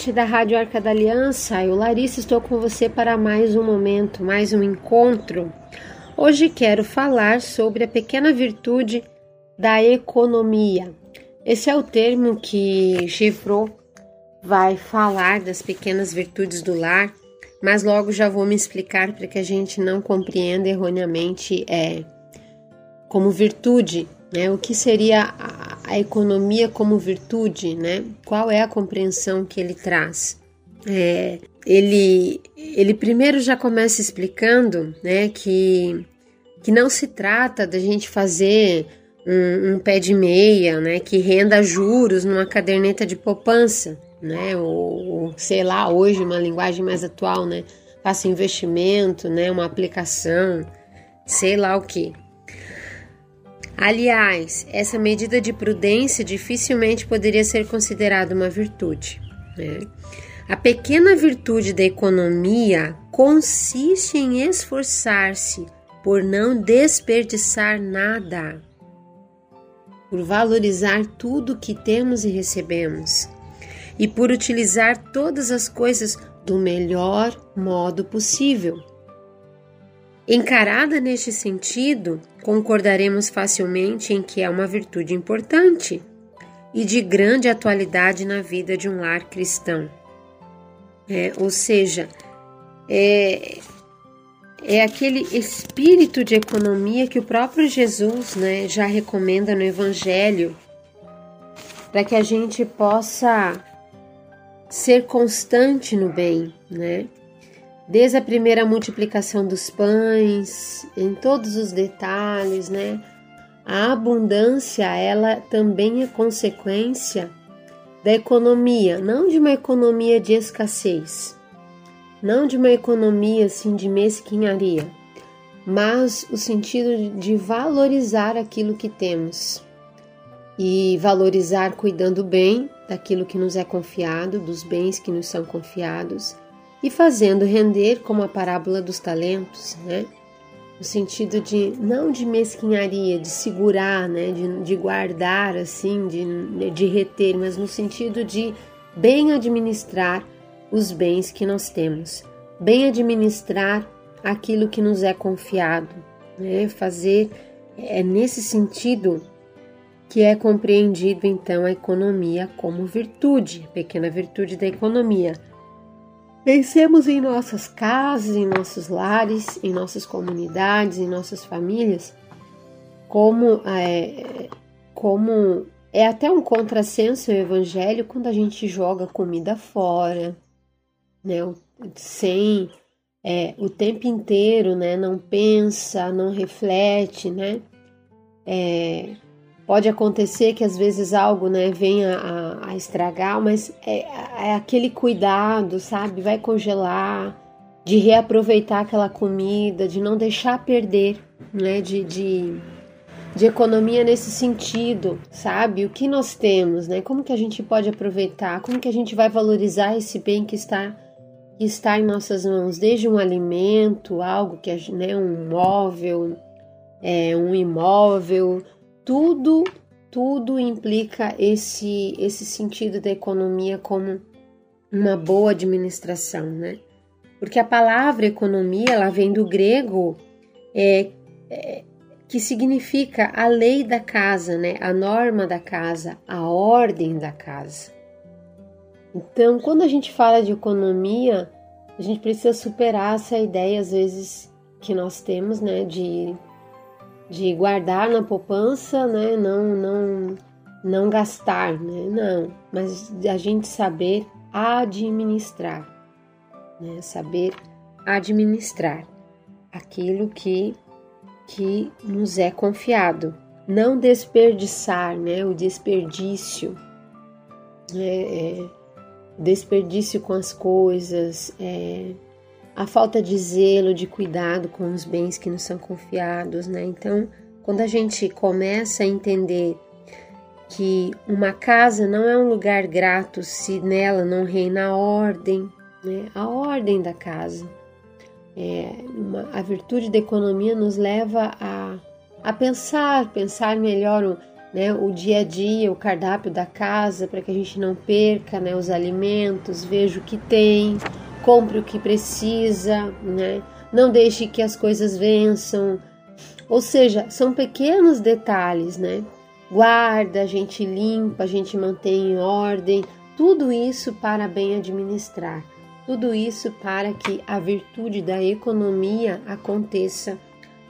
ouvinte da Rádio Arca da Aliança, eu, Larissa, estou com você para mais um momento, mais um encontro. Hoje quero falar sobre a pequena virtude da economia. Esse é o termo que Gevro vai falar das pequenas virtudes do lar, mas logo já vou me explicar para que a gente não compreenda erroneamente é, como virtude, né? O que seria a, a economia como virtude, né? Qual é a compreensão que ele traz? É, ele, ele primeiro já começa explicando, né, que, que não se trata da gente fazer um, um, pé de meia, né, que renda juros numa caderneta de poupança, né, ou, ou sei lá, hoje uma linguagem mais atual, né, faça investimento, né, uma aplicação, sei lá o que. Aliás, essa medida de prudência dificilmente poderia ser considerada uma virtude. Né? A pequena virtude da economia consiste em esforçar-se por não desperdiçar nada, por valorizar tudo que temos e recebemos, e por utilizar todas as coisas do melhor modo possível. Encarada neste sentido, concordaremos facilmente em que é uma virtude importante e de grande atualidade na vida de um lar cristão. É, ou seja, é, é aquele espírito de economia que o próprio Jesus né, já recomenda no Evangelho para que a gente possa ser constante no bem, né? Desde a primeira multiplicação dos pães, em todos os detalhes, né? A abundância, ela também é consequência da economia, não de uma economia de escassez, não de uma economia assim de mesquinharia, mas o sentido de valorizar aquilo que temos e valorizar cuidando bem daquilo que nos é confiado, dos bens que nos são confiados e fazendo render como a parábola dos talentos, né? No sentido de não de mesquinharia, de segurar, né? De, de guardar assim, de, de reter, mas no sentido de bem administrar os bens que nós temos, bem administrar aquilo que nos é confiado, né? Fazer é nesse sentido que é compreendido então a economia como virtude, pequena virtude da economia Pensemos em nossas casas, em nossos lares, em nossas comunidades, em nossas famílias, como é, como é até um contrassenso o evangelho quando a gente joga comida fora, né? Sem é, o tempo inteiro, né? Não pensa, não reflete, né? É, Pode acontecer que às vezes algo né, venha a, a estragar, mas é, é, aquele cuidado, sabe? Vai congelar, de reaproveitar aquela comida, de não deixar perder, né? De, de, de economia nesse sentido, sabe? O que nós temos, né? Como que a gente pode aproveitar? Como que a gente vai valorizar esse bem que está está em nossas mãos, desde um alimento, algo que né, um móvel, é, um imóvel, tudo tudo implica esse esse sentido da economia como uma boa administração, né? Porque a palavra economia ela vem do grego é, é, que significa a lei da casa, né? A norma da casa, a ordem da casa. Então, quando a gente fala de economia, a gente precisa superar essa ideia às vezes que nós temos, né, de de guardar na poupança, né? Não, não, não gastar, né? Não, mas a gente saber administrar, né? Saber administrar aquilo que que nos é confiado, não desperdiçar, né? O desperdício, né? É, desperdício com as coisas, é, a falta de zelo, de cuidado com os bens que nos são confiados, né? Então, quando a gente começa a entender que uma casa não é um lugar grato se nela não reina a ordem, né? A ordem da casa. É, uma, a virtude da economia nos leva a, a pensar, pensar melhor né, o dia a dia, o cardápio da casa, para que a gente não perca né, os alimentos, veja o que tem, compre o que precisa, né, não deixe que as coisas vençam. Ou seja, são pequenos detalhes, né? Guarda, a gente limpa, a gente mantém em ordem, tudo isso para bem administrar. Tudo isso para que a virtude da economia aconteça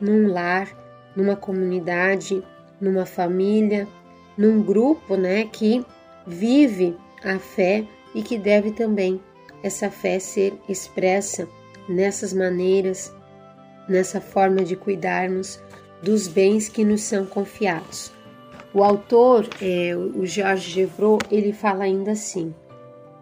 num lar, numa comunidade, numa família, num grupo, né, que vive a fé e que deve também essa fé ser expressa nessas maneiras, nessa forma de cuidarmos dos bens que nos são confiados. O autor, é, o Jorge Gevreau, ele fala ainda assim: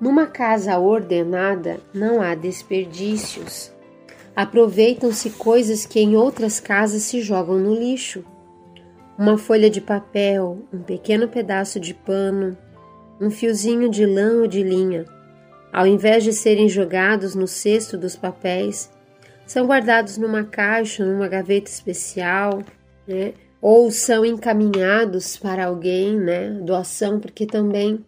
numa casa ordenada não há desperdícios. Aproveitam-se coisas que em outras casas se jogam no lixo. Uma folha de papel, um pequeno pedaço de pano, um fiozinho de lã ou de linha, ao invés de serem jogados no cesto dos papéis, são guardados numa caixa, numa gaveta especial, né? ou são encaminhados para alguém, né? Doação, porque também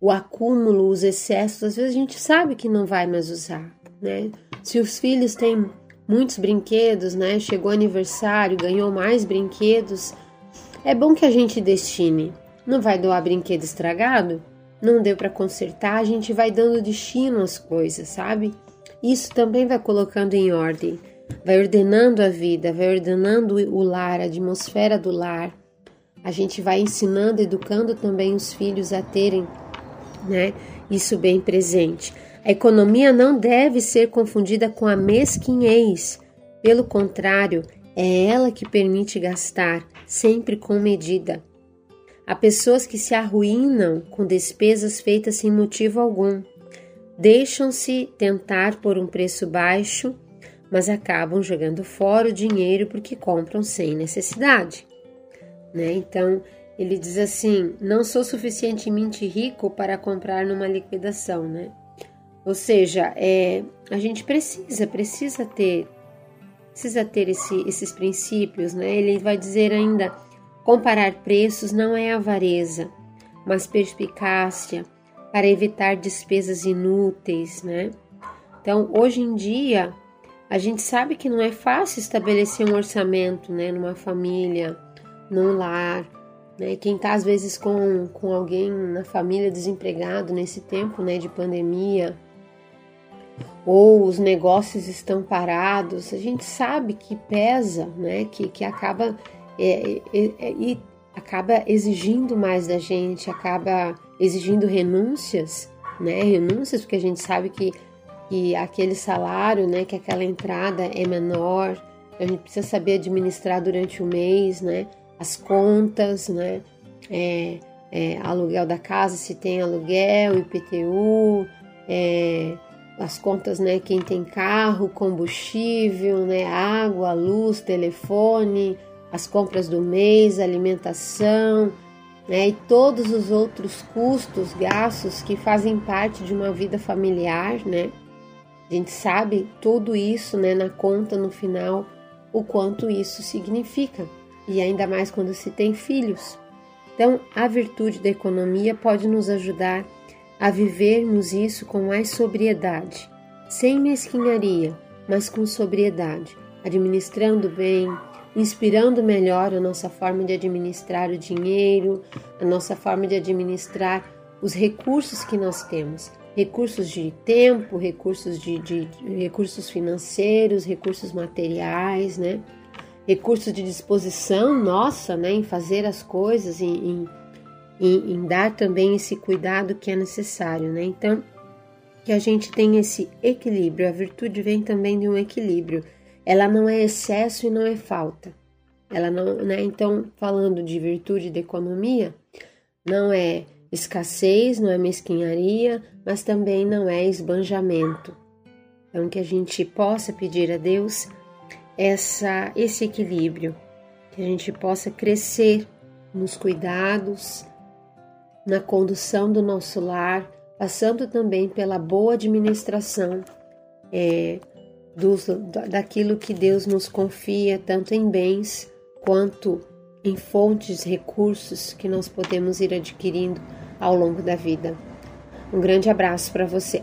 o acúmulo, os excessos, às vezes a gente sabe que não vai mais usar, né? Se os filhos têm muitos brinquedos, né? Chegou aniversário, ganhou mais brinquedos, é bom que a gente destine. Não vai doar brinquedo estragado? Não deu para consertar, a gente vai dando destino às coisas, sabe? Isso também vai colocando em ordem, vai ordenando a vida, vai ordenando o lar, a atmosfera do lar. A gente vai ensinando, educando também os filhos a terem né? Isso bem presente. A economia não deve ser confundida com a mesquinhez. Pelo contrário, é ela que permite gastar, sempre com medida. Há pessoas que se arruinam com despesas feitas sem motivo algum. Deixam-se tentar por um preço baixo, mas acabam jogando fora o dinheiro porque compram sem necessidade. Né? Então, ele diz assim: não sou suficientemente rico para comprar numa liquidação, né? Ou seja, é, a gente precisa, precisa ter, precisa ter esse, esses princípios, né? Ele vai dizer ainda: comparar preços não é avareza, mas perspicácia para evitar despesas inúteis, né? Então, hoje em dia, a gente sabe que não é fácil estabelecer um orçamento, né, numa família, num lar né? Quem está às vezes com, com alguém na família desempregado nesse tempo né, de pandemia, ou os negócios estão parados, a gente sabe que pesa, né? que, que acaba, é, é, é, acaba exigindo mais da gente, acaba exigindo renúncias, né? renúncias, porque a gente sabe que, que aquele salário, né? que aquela entrada é menor, a gente precisa saber administrar durante o mês, né? as contas, né? É, é, aluguel da casa, se tem aluguel, IPTU, é, as contas, né? Quem tem carro, combustível, né? Água, luz, telefone, as compras do mês, alimentação, né? E todos os outros custos, gastos que fazem parte de uma vida familiar, né? A gente sabe tudo isso, né? Na conta no final, o quanto isso significa e ainda mais quando se tem filhos. Então, a virtude da economia pode nos ajudar a vivermos isso com mais sobriedade, sem mesquinharia, mas com sobriedade, administrando bem, inspirando melhor a nossa forma de administrar o dinheiro, a nossa forma de administrar os recursos que nós temos, recursos de tempo, recursos de, de, de recursos financeiros, recursos materiais, né? recursos de disposição nossa, né, em fazer as coisas, em, em, em dar também esse cuidado que é necessário, né? Então, que a gente tenha esse equilíbrio. A virtude vem também de um equilíbrio. Ela não é excesso e não é falta. Ela não, né? Então, falando de virtude da economia, não é escassez, não é mesquinharia, mas também não é esbanjamento. Então, que a gente possa pedir a Deus essa, esse equilíbrio, que a gente possa crescer nos cuidados, na condução do nosso lar, passando também pela boa administração é, dos, daquilo que Deus nos confia, tanto em bens quanto em fontes, recursos que nós podemos ir adquirindo ao longo da vida. Um grande abraço para você.